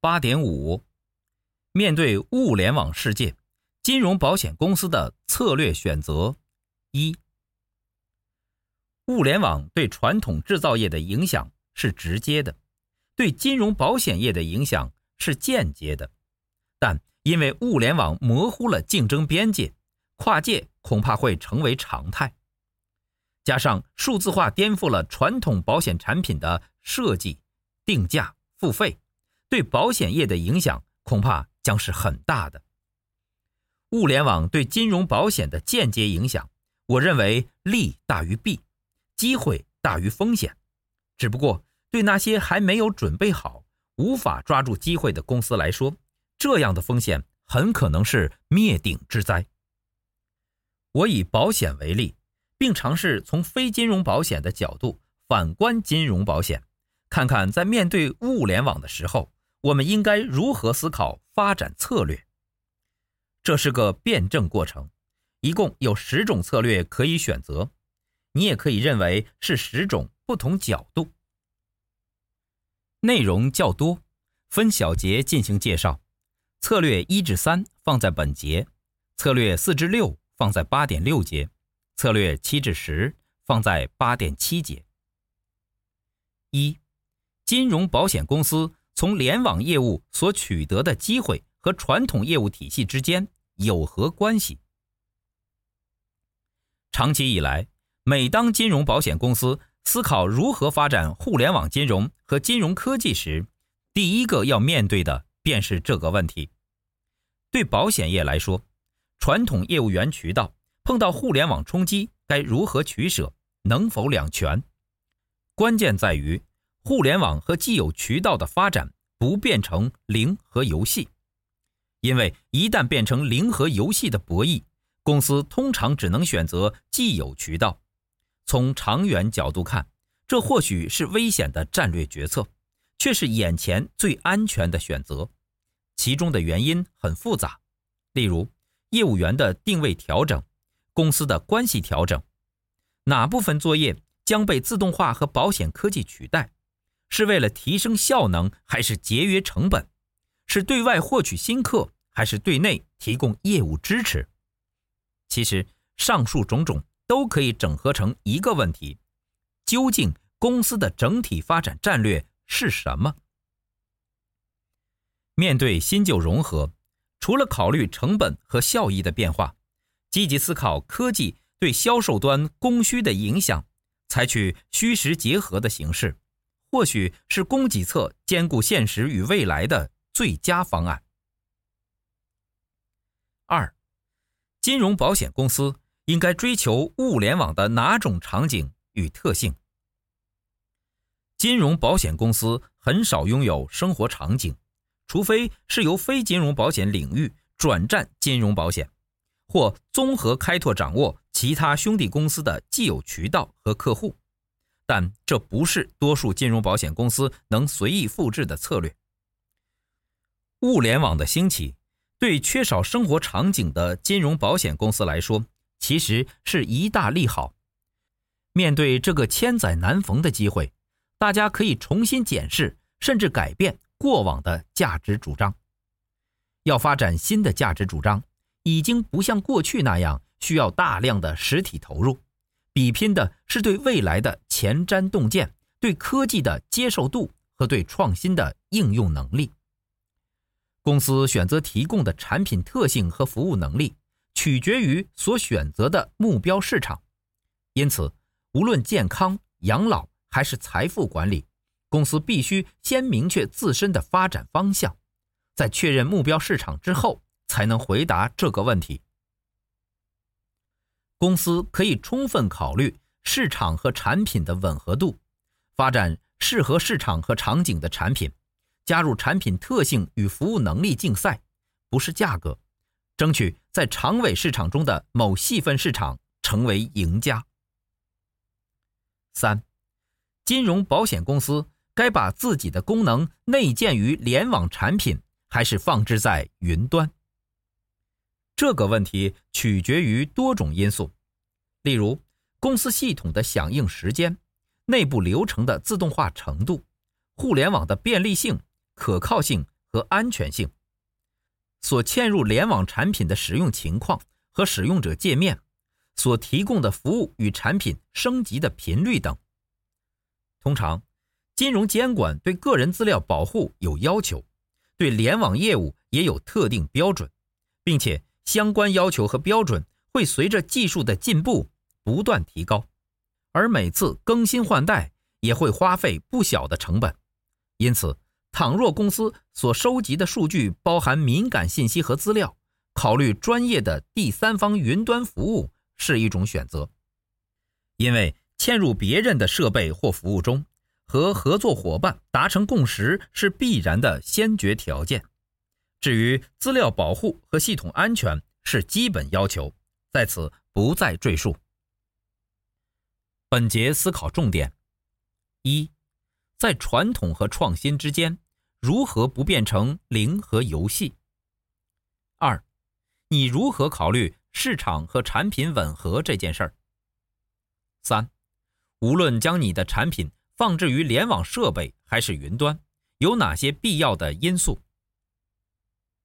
八点五，面对物联网世界，金融保险公司的策略选择：一、物联网对传统制造业的影响是直接的，对金融保险业的影响是间接的。但因为物联网模糊了竞争边界，跨界恐怕会成为常态。加上数字化颠覆了传统保险产品的设计、定价、付费，对保险业的影响恐怕将是很大的。物联网对金融保险的间接影响，我认为利大于弊，机会大于风险。只不过对那些还没有准备好、无法抓住机会的公司来说，这样的风险很可能是灭顶之灾。我以保险为例。并尝试从非金融保险的角度反观金融保险，看看在面对物联网的时候，我们应该如何思考发展策略。这是个辩证过程，一共有十种策略可以选择，你也可以认为是十种不同角度。内容较多，分小节进行介绍。策略一至三放在本节，策略四至六放在八点六节。策略七至十放在八点七节。一、金融保险公司从联网业务所取得的机会和传统业务体系之间有何关系？长期以来，每当金融保险公司思考如何发展互联网金融和金融科技时，第一个要面对的便是这个问题。对保险业来说，传统业务员渠道。碰到互联网冲击，该如何取舍？能否两全？关键在于互联网和既有渠道的发展不变成零和游戏，因为一旦变成零和游戏的博弈，公司通常只能选择既有渠道。从长远角度看，这或许是危险的战略决策，却是眼前最安全的选择。其中的原因很复杂，例如业务员的定位调整。公司的关系调整，哪部分作业将被自动化和保险科技取代？是为了提升效能，还是节约成本？是对外获取新客，还是对内提供业务支持？其实，上述种种都可以整合成一个问题：究竟公司的整体发展战略是什么？面对新旧融合，除了考虑成本和效益的变化。积极思考科技对销售端供需的影响，采取虚实结合的形式，或许是供给侧兼顾现实与未来的最佳方案。二，金融保险公司应该追求物联网的哪种场景与特性？金融保险公司很少拥有生活场景，除非是由非金融保险领域转战金融保险。或综合开拓掌握其他兄弟公司的既有渠道和客户，但这不是多数金融保险公司能随意复制的策略。物联网的兴起，对缺少生活场景的金融保险公司来说，其实是一大利好。面对这个千载难逢的机会，大家可以重新检视，甚至改变过往的价值主张，要发展新的价值主张。已经不像过去那样需要大量的实体投入，比拼的是对未来的前瞻洞见、对科技的接受度和对创新的应用能力。公司选择提供的产品特性和服务能力，取决于所选择的目标市场。因此，无论健康、养老还是财富管理，公司必须先明确自身的发展方向，在确认目标市场之后。才能回答这个问题。公司可以充分考虑市场和产品的吻合度，发展适合市场和场景的产品，加入产品特性与服务能力竞赛，不是价格，争取在长尾市场中的某细分市场成为赢家。三，金融保险公司该把自己的功能内建于联网产品，还是放置在云端？这个问题取决于多种因素，例如公司系统的响应时间、内部流程的自动化程度、互联网的便利性、可靠性和安全性，所嵌入联网产品的使用情况和使用者界面，所提供的服务与产品升级的频率等。通常，金融监管对个人资料保护有要求，对联网业务也有特定标准，并且相关要求和标准会随着技术的进步不断提高，而每次更新换代也会花费不小的成本。因此，倘若公司所收集的数据包含敏感信息和资料，考虑专业的第三方云端服务是一种选择，因为嵌入别人的设备或服务中，和合作伙伴达成共识是必然的先决条件。至于资料保护和系统安全是基本要求，在此不再赘述。本节思考重点：一，在传统和创新之间，如何不变成零和游戏？二，你如何考虑市场和产品吻合这件事儿？三，无论将你的产品放置于联网设备还是云端，有哪些必要的因素？